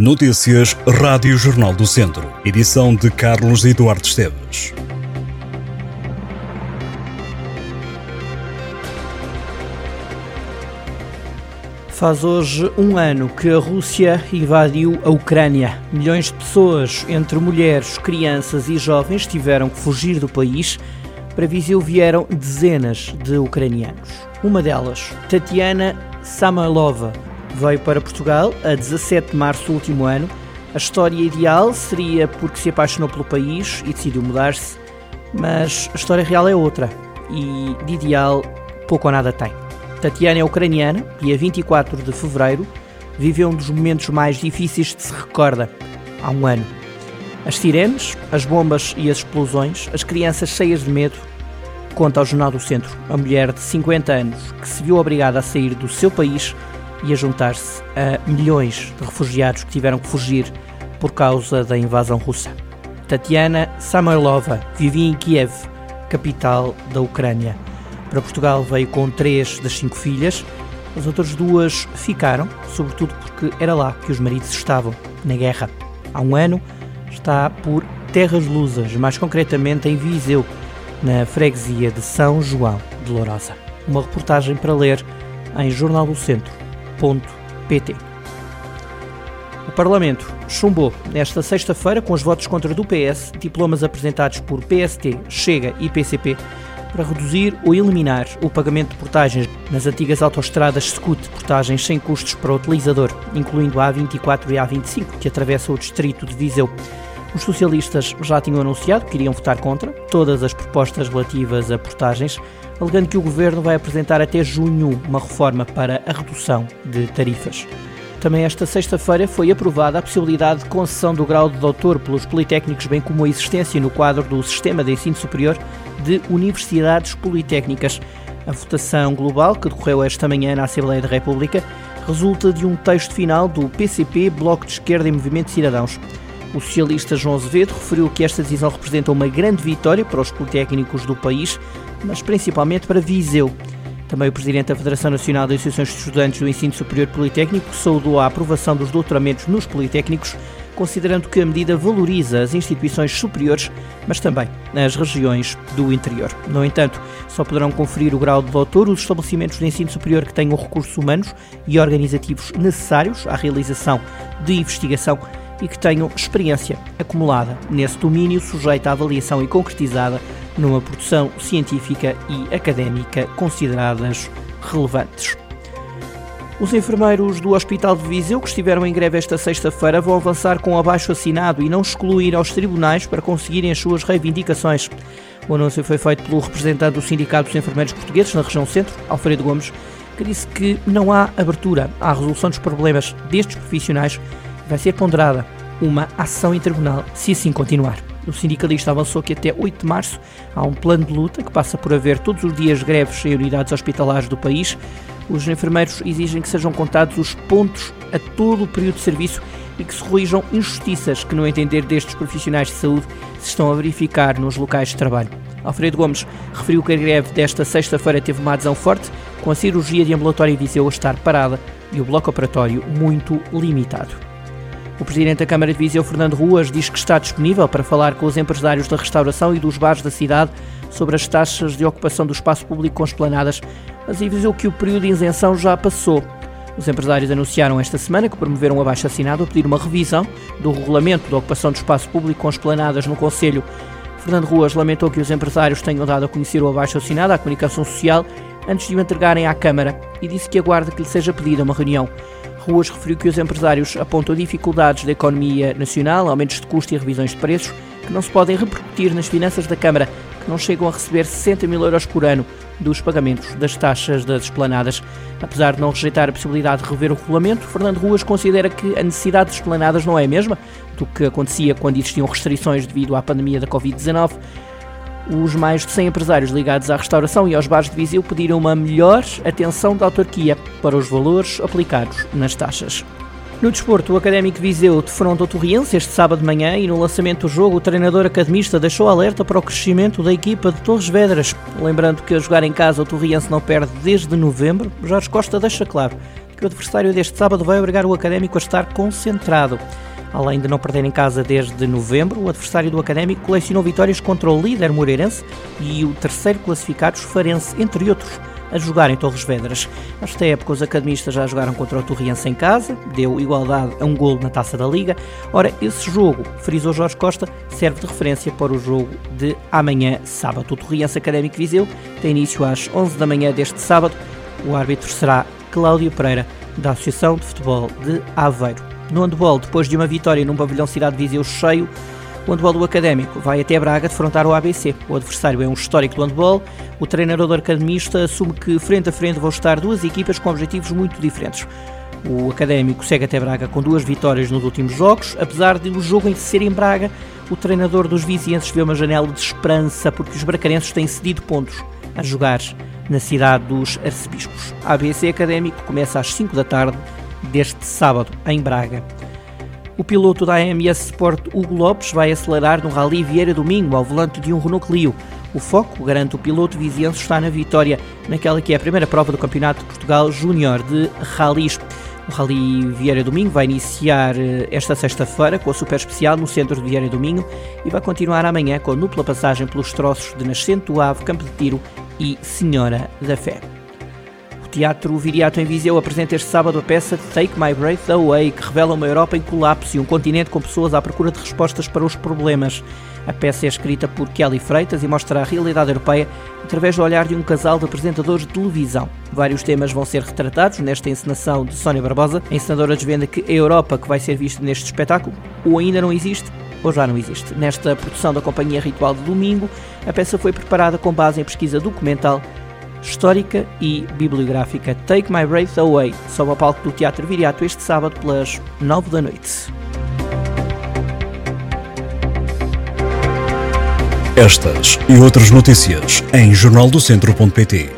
Notícias Rádio Jornal do Centro. Edição de Carlos Eduardo Esteves. Faz hoje um ano que a Rússia invadiu a Ucrânia. Milhões de pessoas, entre mulheres, crianças e jovens, tiveram que fugir do país. Para Viseu vieram dezenas de ucranianos. Uma delas, Tatiana Samoilova, veio para Portugal a 17 de março do último ano. A história ideal seria porque se apaixonou pelo país e decidiu mudar-se, mas a história real é outra e de ideal pouco ou nada tem. Tatiana é ucraniana e a 24 de fevereiro viveu um dos momentos mais difíceis de se recorda há um ano. As sirenes, as bombas e as explosões, as crianças cheias de medo. Conta ao Jornal do Centro a mulher de 50 anos que se viu obrigada a sair do seu país e a juntar-se a milhões de refugiados que tiveram que fugir por causa da invasão russa. Tatiana Samoilova vivia em Kiev, capital da Ucrânia. Para Portugal veio com três das cinco filhas, as outras duas ficaram, sobretudo porque era lá que os maridos estavam, na guerra. Há um ano está por Terras Lusas, mais concretamente em Viseu, na freguesia de São João de Lourosa. Uma reportagem para ler em O Parlamento chumbou nesta sexta-feira, com os votos contra do PS, diplomas apresentados por PST, Chega e PCP para reduzir ou eliminar o pagamento de portagens nas antigas autoestradas SCUT, portagens sem custos para o utilizador, incluindo a A24 e a A25, que atravessam o distrito de Viseu. Os socialistas já tinham anunciado que iriam votar contra todas as propostas relativas a portagens, alegando que o governo vai apresentar até junho uma reforma para a redução de tarifas. Também esta sexta-feira foi aprovada a possibilidade de concessão do grau de doutor pelos politécnicos, bem como a existência no quadro do Sistema de Ensino Superior de Universidades Politécnicas. A votação global, que decorreu esta manhã na Assembleia da República, resulta de um texto final do PCP, Bloco de Esquerda e Movimento de Cidadãos. O socialista João Azevedo referiu que esta decisão representa uma grande vitória para os politécnicos do país, mas principalmente para Viseu. Também o Presidente da Federação Nacional de Associações de Estudantes do Ensino Superior Politécnico saudou a aprovação dos doutoramentos nos Politécnicos, considerando que a medida valoriza as instituições superiores, mas também as regiões do interior. No entanto, só poderão conferir o grau de doutor os estabelecimentos de ensino superior que tenham recursos humanos e organizativos necessários à realização de investigação e que tenham experiência acumulada nesse domínio, sujeita à avaliação e concretizada numa produção científica e académica consideradas relevantes. Os enfermeiros do Hospital de Viseu, que estiveram em greve esta sexta-feira, vão avançar com abaixo assinado e não excluir aos tribunais para conseguirem as suas reivindicações. O anúncio foi feito pelo representante do Sindicato dos Enfermeiros Portugueses na região centro, Alfredo Gomes, que disse que não há abertura à resolução dos problemas destes profissionais vai ser ponderada uma ação em tribunal se assim continuar. O sindicalista avançou que até 8 de março há um plano de luta que passa por haver todos os dias greves em unidades hospitalares do país. Os enfermeiros exigem que sejam contados os pontos a todo o período de serviço e que se corrijam injustiças que, no entender destes profissionais de saúde, se estão a verificar nos locais de trabalho. Alfredo Gomes referiu que a greve desta sexta-feira teve uma adesão forte, com a cirurgia de ambulatório Viseu a estar parada e o bloco operatório muito limitado. O presidente da Câmara de Viseu, Fernando Ruas, diz que está disponível para falar com os empresários da restauração e dos bares da cidade sobre as taxas de ocupação do espaço público com esplanadas, mas avisou que o período de isenção já passou. Os empresários anunciaram esta semana que promoveram um abaixo assinado a pedir uma revisão do regulamento da ocupação do espaço público com esplanadas no Conselho. Fernando Ruas lamentou que os empresários tenham dado a conhecer o abaixo assinado à comunicação social antes de o entregarem à Câmara e disse que aguarda que lhe seja pedida uma reunião. Ruas referiu que os empresários apontam dificuldades da economia nacional, aumentos de custo e revisões de preços, que não se podem repercutir nas finanças da Câmara, que não chegam a receber 60 mil euros por ano dos pagamentos das taxas das esplanadas. Apesar de não rejeitar a possibilidade de rever o regulamento, Fernando Ruas considera que a necessidade de esplanadas não é a mesma do que acontecia quando existiam restrições devido à pandemia da Covid-19. Os mais de 100 empresários ligados à restauração e aos bares de Viseu pediram uma melhor atenção da autarquia para os valores aplicados nas taxas. No desporto, o Académico Viseu defronta o Torriense este sábado de manhã e no lançamento do jogo o treinador academista deixou alerta para o crescimento da equipa de Torres Vedras. Lembrando que a jogar em casa o Torriense não perde desde novembro, Jorge Costa deixa claro que o adversário deste sábado vai obrigar o Académico a estar concentrado. Além de não perder em casa desde novembro, o adversário do Académico colecionou vitórias contra o líder Moreirense e o terceiro classificado Farense, entre outros a jogar em Torres Vedras. Nesta época, os academistas já jogaram contra o Torriense em casa, deu igualdade a um golo na Taça da Liga. Ora, esse jogo, frisou Jorge Costa, serve de referência para o jogo de amanhã, sábado. O Torriense Académico Viseu tem início às 11 da manhã deste sábado. O árbitro será Cláudio Pereira, da Associação de Futebol de Aveiro. No handball, depois de uma vitória num pavilhão Cidade de Viseu cheio, o handball do Académico vai até Braga defrontar o ABC. O adversário é um histórico do handball. O treinador do academista assume que frente a frente vão estar duas equipas com objetivos muito diferentes. O Académico segue até Braga com duas vitórias nos últimos jogos, apesar de o jogo em ser em Braga, o treinador dos vizienses vê uma janela de esperança porque os bracarenses têm cedido pontos a jogar na cidade dos arcebispos. A ABC Académico começa às 5 da tarde deste sábado em Braga. O piloto da AMS Sport Hugo Lopes vai acelerar no Rally Vieira Domingo ao volante de um Renault Clio. O foco, garante o piloto viziense, está na vitória naquela que é a primeira prova do Campeonato de Portugal Júnior de Rallys. O Rally Vieira Domingo vai iniciar eh, esta sexta-feira com a super especial no centro de Vieira Domingo e vai continuar amanhã com a dupla passagem pelos troços de Nascente do Ave, Campo de Tiro e Senhora da Fé. Teatro Viriato em Viseu apresenta este sábado a peça Take My Breath Away, que revela uma Europa em colapso e um continente com pessoas à procura de respostas para os problemas. A peça é escrita por Kelly Freitas e mostra a realidade europeia através do olhar de um casal de apresentadores de televisão. Vários temas vão ser retratados nesta encenação de Sónia Barbosa. A encenadora desvenda que a Europa que vai ser vista neste espetáculo ou ainda não existe ou já não existe. Nesta produção da Companhia Ritual de Domingo, a peça foi preparada com base em pesquisa documental histórica e bibliográfica Take My Breath Away, sob o palco do Teatro Viriato este sábado pelas 9 da noite. Estas e outras notícias em jornaldocentro.pt